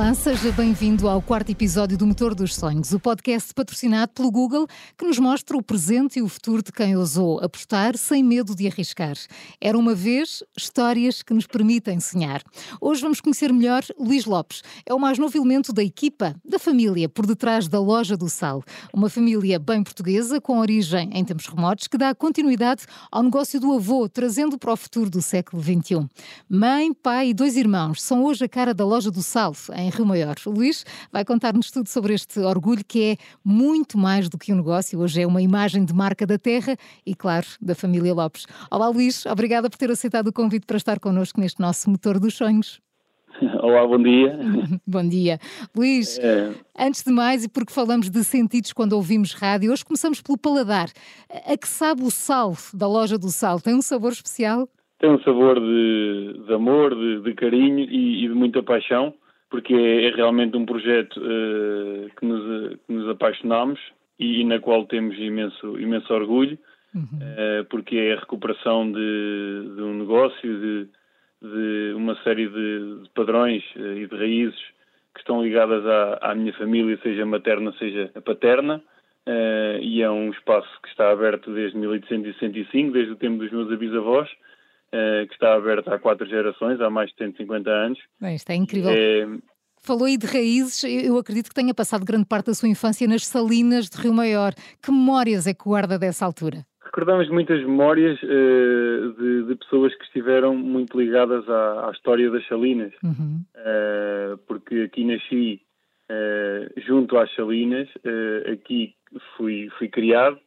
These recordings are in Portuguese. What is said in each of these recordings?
Olá, seja bem-vindo ao quarto episódio do Motor dos Sonhos, o podcast patrocinado pelo Google que nos mostra o presente e o futuro de quem ousou apostar sem medo de arriscar. Era uma vez histórias que nos permitem sonhar. Hoje vamos conhecer melhor Luís Lopes. É o mais novo elemento da equipa, da família, por detrás da Loja do Sal. Uma família bem portuguesa, com origem em tempos remotos, que dá continuidade ao negócio do avô, trazendo para o futuro do século XXI. Mãe, pai e dois irmãos são hoje a cara da Loja do Sal em Rio Maior. O Luís vai contar-nos tudo sobre este orgulho que é muito mais do que um negócio. Hoje é uma imagem de marca da terra e, claro, da família Lopes. Olá, Luís. Obrigada por ter aceitado o convite para estar connosco neste nosso motor dos sonhos. Olá, bom dia. bom dia. Luís, é... antes de mais, e porque falamos de sentidos quando ouvimos rádio, hoje começamos pelo paladar. A que sabe o sal da loja do sal? Tem um sabor especial? Tem um sabor de, de amor, de, de carinho e, e, de muita paixão porque é, é realmente um projeto uh, que, nos, que nos apaixonamos e, e, na qual temos imenso, imenso orgulho, uhum. uh, porque é a recuperação de, de um negócio, de, de uma série de, de padrões uh, e de raízes que estão ligadas à, à, minha família, seja materna, seja paterna, e é um espaço que está aberto desde 1865, desde o tempo dos meus bisavós, uh, que está aberta há quatro gerações, há mais de 150 anos. Bem, isto é incrível. É... Falou aí de raízes, eu acredito que tenha passado grande parte da sua infância nas salinas de Rio Maior. Que memórias é que guarda dessa altura? Recordamos muitas memórias uh, de, de, pessoas que estiveram muito ligadas à, à história das salinas, uhum. uh, porque aqui nasci uh, junto às salinas, aqui fui, fui criado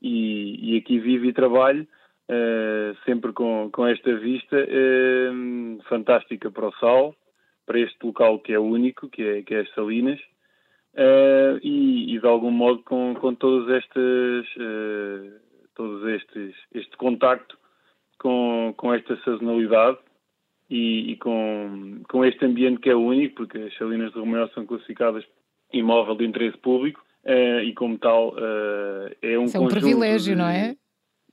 e, e, aqui vivo e trabalho uh, sempre com, com esta vista uh, fantástica para o sal, para este local que é único, que é, que é as Salinas, uh, e, e, de algum modo com, com todas estas, todos estes, este contacto com, com esta sazonalidade e, e, com, com este ambiente que é único, porque as Salinas de Romeu são classificadas imóvel de interesse público uh, e como tal uh, é um Isso é um privilégio, de, não é?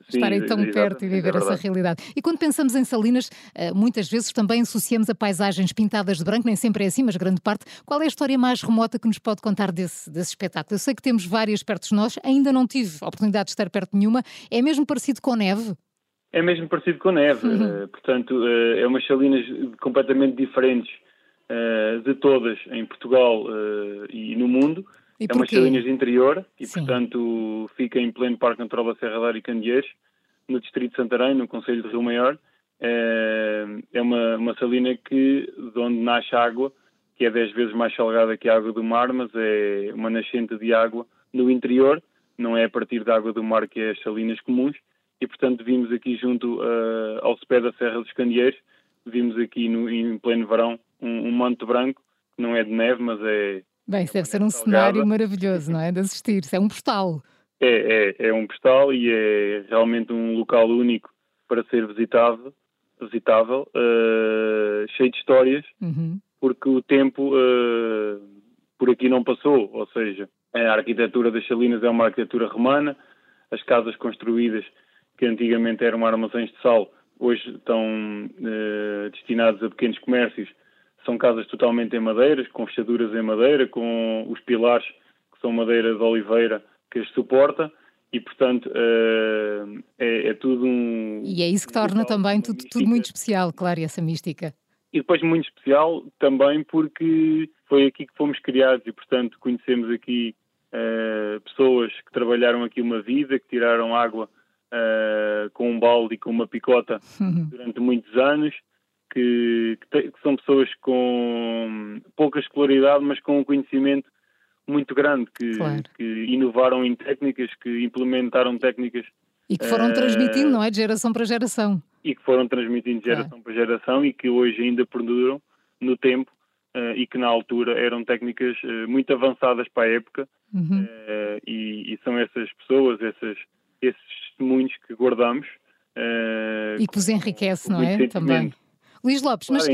Estarem tão perto e viver é essa realidade. E quando pensamos em Salinas, eh, muitas vezes também associamos a paisagens pintadas de branco, nem sempre é assim, mas grande parte. Qual é a história mais remota que nos pode contar desse, desse espetáculo? Eu sei que temos várias perto de nós, ainda não tive a oportunidade de estar perto de nenhuma. É mesmo parecido com neve? É mesmo parecido com neve, uhum. uh, portanto, uh, é umas salinas completamente diferentes uh, de todas em Portugal e no mundo. E é umas salinas de interior e, Sim. portanto, fica em pleno Parque Natural da Serra da e Candeeiros, no distrito de Santarém, no Conselho de Rio Maior. É, é uma, uma salina que, de onde nasce água, que é 10 vezes mais salgada que a água do mar, mas é uma nascente de água no interior, não é a partir da água do mar que é as salinas comuns, e portanto vimos aqui junto uh, ao pé da Serra dos Candeeiros, vimos aqui no, em pleno verão um, um manto branco, que não é de neve, mas é Bem, isso deve ser um cenário maravilhoso, não é? De assistir. Isso é um postal. É, é, é um postal e é realmente um local único para ser visitado, visitável, uh, cheio de histórias, uhum. porque o tempo uh, por aqui não passou, ou seja, a arquitetura das Salinas é uma arquitetura romana, as casas construídas que antigamente eram armazéns de sal, hoje estão uh, destinadas a pequenos comércios, são casas totalmente em madeira, com fechaduras em madeira, com os pilares que são madeira de oliveira que as suporta. E, portanto, uh, é, é, tudo um... E é isso que torna também tudo, tudo muito especial, claro, essa mística. E depois muito especial também porque foi aqui que fomos criados e, portanto, conhecemos aqui uh, pessoas que trabalharam aqui uma vida, que tiraram água uh, com um balde e com uma picota durante muitos anos, que, que, que, são pessoas com pouca escolaridade, mas com um conhecimento muito grande, que, claro. que inovaram em técnicas, que implementaram técnicas. E que foram uh, transmitindo, não é? De geração para geração. E que foram transmitindo de geração para geração e que hoje ainda perduram no tempo uh, e que na altura eram técnicas uh, muito avançadas para a época. Uhum. E, e, são essas pessoas, essas, esses testemunhos que guardamos. e que vos enriquece, não é? Também. Luís Lopes, mas,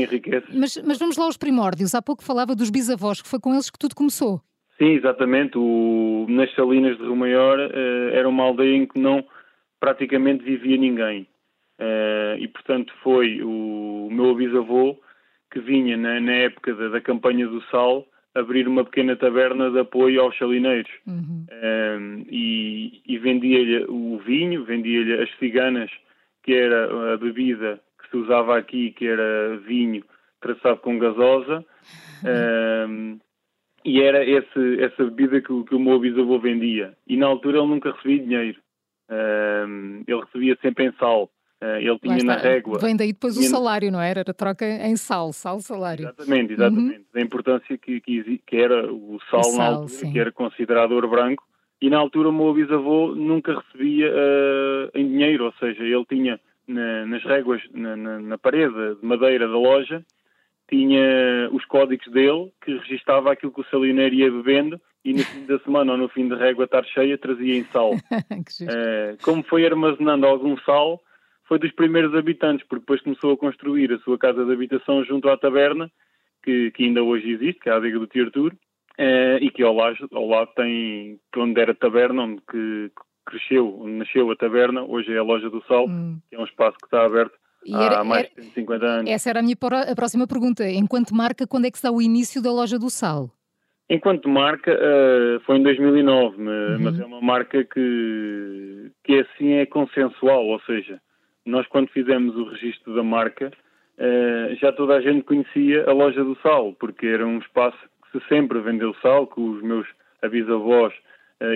mas, mas, vamos lá aos primórdios. Há pouco falava dos bisavós, que foi com eles que tudo começou. Sim, exatamente. O, nas Salinas de Rio Maior uh, era uma aldeia em que não praticamente vivia ninguém. Uh, e, portanto, foi o meu bisavô que vinha na, na época da, da, campanha do sal abrir uma pequena taberna de apoio aos salineiros uhum. um, e, e vendia-lhe o vinho, vendia-lhe as ciganas, que era a bebida se usava aqui, que era vinho traçado com gasosa, uhum. um, e era esse, essa bebida que, que o meu bisavô vendia. E na altura ele nunca recebia dinheiro, um, ele recebia sempre em sal. Uh, ele tinha na régua. Vem daí depois tinha... o salário, não era? Era troca em sal, sal-salário. Exatamente, exatamente. Uhum. Da importância que, que, que, era o sal, o sal na altura, sim. que era considerado ouro branco. E na altura o meu bisavô nunca recebia uh, em dinheiro, ou seja, ele tinha na, nas réguas, na, na, na, parede de madeira da loja, tinha os códigos dele que registava aquilo que o salineiro ia bebendo e no fim da semana ou no fim da régua estar cheia trazia em sal. uh, como foi armazenando algum sal, foi dos primeiros habitantes, porque depois começou a construir a sua casa de habitação junto à taberna, que, que ainda hoje existe, que é a adega do Tiartur, eh, e que ao lado, ao lado tem, onde era a taberna, onde que cresceu, nasceu a taberna, hoje é a Loja do Sal, hum. que é um espaço que está aberto era, há mais de 150 anos. Essa era a minha a próxima pergunta. Enquanto marca, quando é que está o início da Loja do Sal? Enquanto marca, uh, foi em 2009, uhum. mas é uma marca que, que assim é consensual, ou seja, nós quando fizemos o registro da marca, uh, já toda a gente conhecia a loja do sal, porque era um espaço que se sempre vendeu sal, que os meus bisavós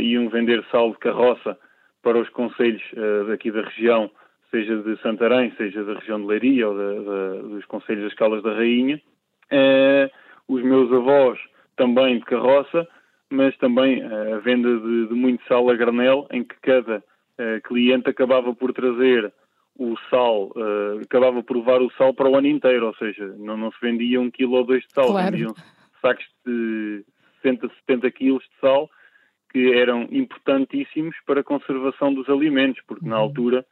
iam vender sal de carroça para os conselhos uh, daqui da região, seja de Santarém, seja da região de Leiria ou da, da, dos conselhos das Calas da Rainha. os meus avós também de carroça, mas também a venda de, de muito sal a granel, em que cada cliente acabava por trazer o sal, uh, acabava por levar o sal para o ano inteiro, ou seja, não, não se vendia um quilo ou dois de sal, claro. vendiam sacos de 60, 70 quilos de sal, eram importantíssimos para a conservação dos alimentos, porque uhum. na altura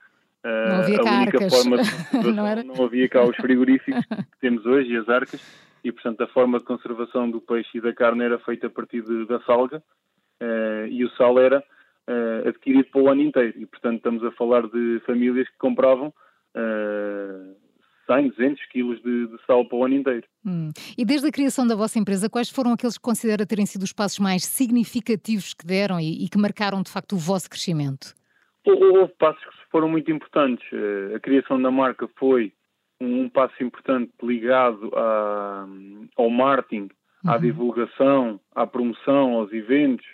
uh, a única forma de conservação não, era... não havia cá os frigoríficos que temos hoje e as arcas, e portanto a forma de conservação do peixe e da carne era feita a partir de, da salga, uh, e o sal era uh, adquirido para o ano inteiro. E, portanto, estamos a falar de famílias que compravam uh, 100, 200 quilos de, de, sal para o ano inteiro. Hum. E desde a criação da vossa empresa, quais foram aqueles que considera terem sido os passos mais significativos que deram e, e que marcaram, de facto, o vosso crescimento? Houve passos que foram muito importantes. Eh, a criação da marca foi um passo importante ligado a, ao marketing, à uhum. divulgação, à promoção, aos eventos,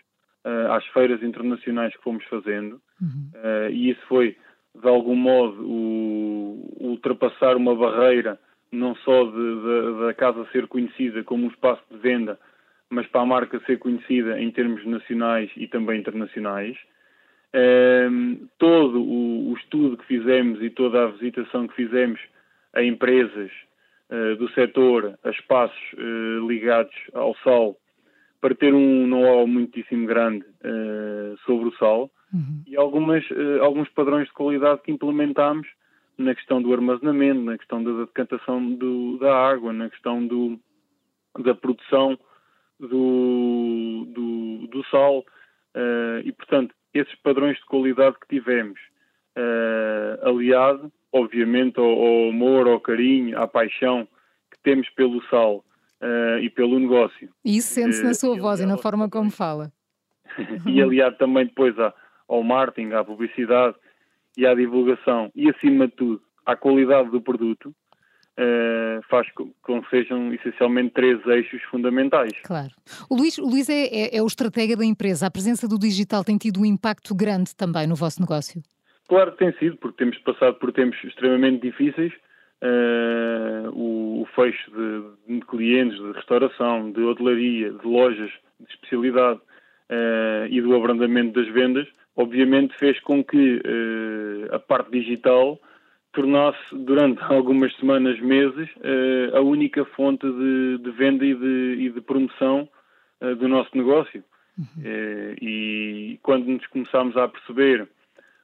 uh, às feiras internacionais que fomos fazendo uhum. uh, e isso foi de algum modo o, ultrapassar uma barreira não só de, de, da casa ser conhecida como um espaço de venda, mas para a marca ser conhecida em termos nacionais e também internacionais. Uh, todo o, o, estudo que fizemos e toda a visitação que fizemos a empresas uh, do setor, a espaços uh, ligados ao sal, para ter um know-how muitíssimo grande uh, sobre o sal uhum. e algumas, uh, alguns padrões de qualidade que implementámos na questão do armazenamento, na questão da decantação do, da água, na questão do, da produção do, do, do sal uh, e, portanto, esses padrões de qualidade que tivemos, aliado, obviamente, ao, ao amor, ao carinho, à paixão que temos pelo sal uh, e pelo negócio. E isso sente-se na sua voz e na forma como fala. e aliado também depois ao marketing, à publicidade e à divulgação e, acima de tudo, à qualidade do produto, Uh, faz com que sejam essencialmente três eixos fundamentais. Claro. O Luís, o Luís é, é, é, o estratega da empresa. A presença do digital tem tido um impacto grande também no vosso negócio? Claro que tem sido, porque temos passado por tempos extremamente difíceis uh, o, o, fecho de, de, clientes, de restauração, de hotelaria, de lojas de especialidade uh, e do abrandamento das vendas, obviamente fez com que uh, a parte digital tornasse durante algumas semanas, meses, a única fonte de, de venda e de, e de promoção do nosso negócio. Uhum. e quando nos começámos a perceber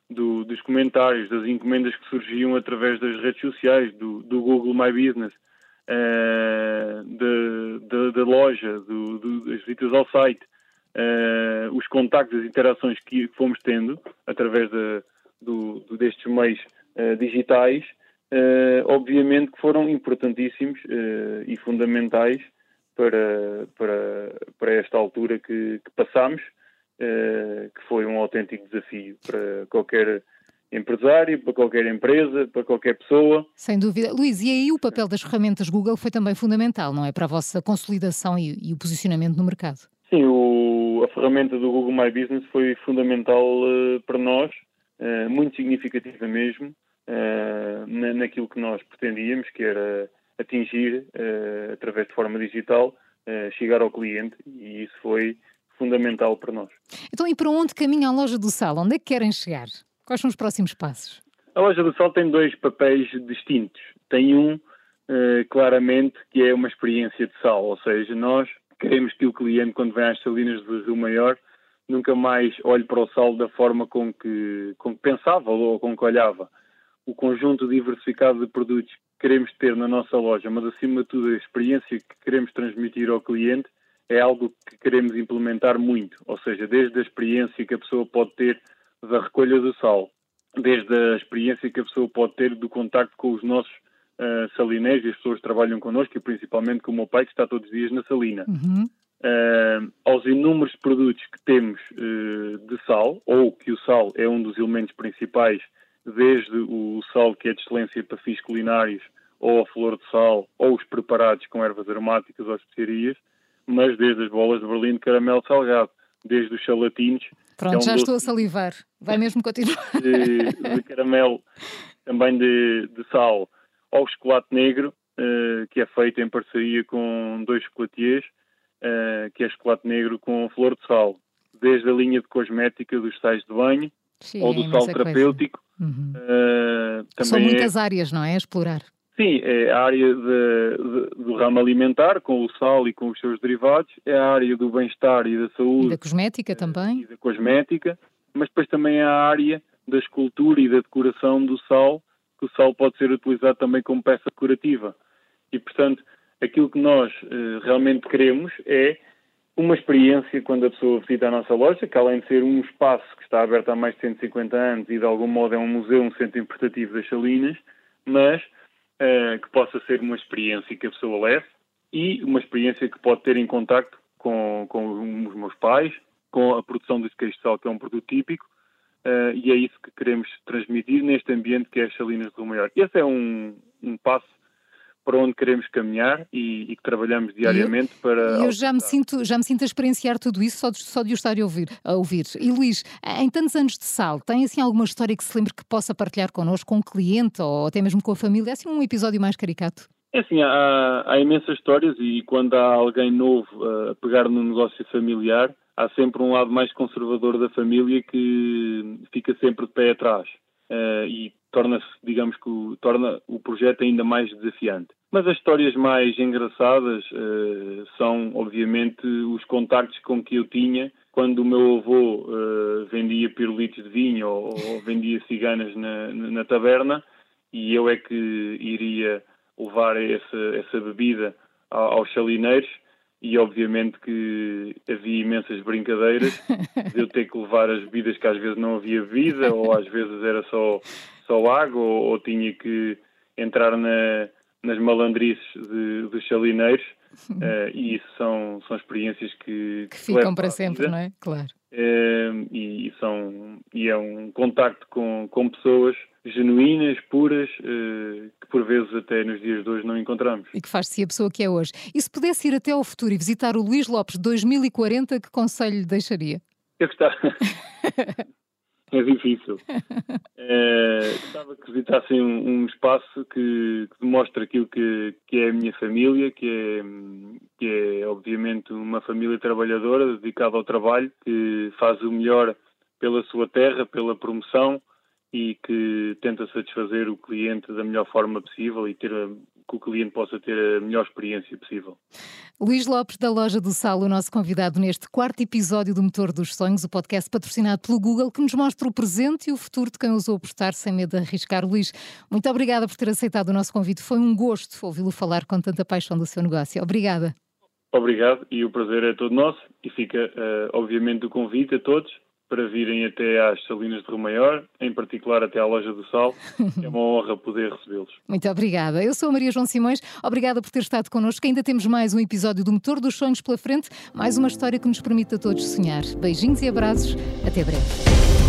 do, dos comentários, das encomendas que surgiam através das redes sociais, do, do Google My Business, uh, da loja, do, do, das visitas ao site, uh, os contactos, as interações que fomos tendo através de, do, destes meios uh, digitais, uh, obviamente que foram importantíssimos e fundamentais para, para, para esta altura que, que passamos, uh, que foi um autêntico desafio para qualquer empresário, para qualquer empresa, para qualquer pessoa. Sem dúvida. Luís, e aí o papel das ferramentas Google foi também fundamental, não é? Para a vossa consolidação e, e o posicionamento no mercado. Sim, o, a ferramenta do Google My Business foi fundamental uh, para nós, uh, muito significativa mesmo, uh, na, naquilo que nós pretendíamos, que era atingir, através de forma digital, chegar ao cliente, e isso foi fundamental para nós. Então, e para onde caminha a loja do Sal? Onde é que querem chegar? Quais são os próximos passos? A loja do Sal tem dois papéis distintos. Tem um, claramente, que é uma experiência de sal, ou seja, nós queremos que o cliente, quando vem às salinas do Rio Maior, nunca mais olhe para o sal da forma com que, com que pensava ou com que olhava. O conjunto diversificado de produtos que queremos ter na nossa loja, mas acima de tudo a experiência que queremos transmitir ao cliente, é algo que queremos implementar muito. Ou seja, desde a experiência que a pessoa pode ter da recolha do sal, desde a experiência que a pessoa pode ter do contacto com os nossos uh, salinés e as pessoas que trabalham connosco, e principalmente com o meu pai, que está todos os dias na salina. Uhum. Uh, aos inúmeros produtos que temos uh, de sal, ou que o sal é um dos elementos principais, desde o sal que é de excelência para fins culinários, ou a flor de sal, ou os preparados com ervas aromáticas ou especiarias, mas desde as bolas de Berlim de caramelo salgado, desde os salatinos. Pronto, é um já estou a salivar. Vai mesmo continuar. De, de caramelo, também de, de sal, ao chocolate negro, uh, que é feito em parceria com dois chocolatiers, uh, que é chocolate negro com flor de sal, desde a linha de cosmética dos sais de banho Sim, ou do sal terapêutico. Uhum. Uh, São muitas é... áreas, não é? A explorar. Sim, é a área de, de, do ramo alimentar, com o sal e com os seus derivados, é a área do bem-estar e da saúde. E da cosmética também. E da cosmética, mas depois também é a área da escultura e da decoração do sal, que o sal pode ser utilizado também como peça decorativa. E, portanto, aquilo que nós uh, realmente queremos é uma experiência quando a pessoa visita a nossa loja, que além de ser um espaço que está aberto há mais de 150 anos e de algum modo é um museu, um centro interpretativo das Salinas, mas uh, que possa ser uma experiência que a pessoa leve e uma experiência que pode ter em contacto com, com os meus pais, com a produção desse queijo de sal, que é um produto típico, Uh, e é isso que queremos transmitir neste ambiente que é as Salinas do Rio Maior. Esse é um, um passo para onde queremos caminhar e, e que trabalhamos diariamente eu, para. Eu já me, sinto, já me sinto a experienciar tudo isso só de, só de o estar a ouvir, a ouvir. E Luís, em tantos anos de sal, tem assim alguma história que se lembre que possa partilhar connosco, com um cliente ou até mesmo com a família? É assim um episódio mais caricato? É assim, há, há imensas histórias e quando há alguém novo a pegar no negócio familiar, há sempre um lado mais conservador da família que fica sempre de pé atrás uh, e torna-se, digamos que o, torna o projeto ainda mais desafiante. Mas as histórias mais engraçadas uh, são, obviamente, os contactos com que eu tinha quando o meu avô uh, vendia pirulitos de vinho ou, ou vendia ciganas na, na, taberna e eu é que iria levar essa, essa bebida aos chalineiros e obviamente que havia imensas brincadeiras de eu ter que levar as bebidas que às vezes não havia bebida ou às vezes era só, só água ou, ou tinha que entrar na, nas malandrices de, dos chalineiros uh, e isso são, são experiências que, que, ficam para sempre, não é? Claro. Uh, e, são, e é um contacto com, com pessoas genuínas, puras, uh, que por vezes até nos dias encontramos. E que faz-se a pessoa que é hoje. E se pudesse ir até ao futuro e visitar o Luís Lopes 2040, que conselho lhe deixaria? Eu gostava. é difícil. É, gostava que visitassem um, um espaço que, que, demonstre aquilo que, que é a minha família, que é, que é obviamente uma família trabalhadora, dedicada ao trabalho, que faz o melhor pela sua terra, pela promoção e que tenta satisfazer o cliente da melhor forma possível e ter a, que o cliente possa ter a melhor experiência possível. Luís Lopes, da Loja do Sal, o nosso convidado neste quarto episódio do Motor dos Sonhos, o podcast patrocinado pelo Google, que nos mostra o presente e o futuro de quem ousou apostar sem medo de arriscar. Luís, muito obrigada por ter aceitado o nosso convite. Foi um gosto ouvi-lo falar com tanta paixão do seu negócio. Obrigada. Obrigado e o prazer é todo nosso e fica, uh, obviamente, o convite a todos para virem até às Salinas de Rio Maior, em particular até à Loja do Sal. É uma honra poder recebê-los. Muito obrigada. Eu sou a Maria João Simões. Obrigada por ter estado connosco. Ainda temos mais um episódio do Motor dos Sonhos pela frente, mais uma história que nos permite a todos sonhar. Beijinhos e abraços. Até breve.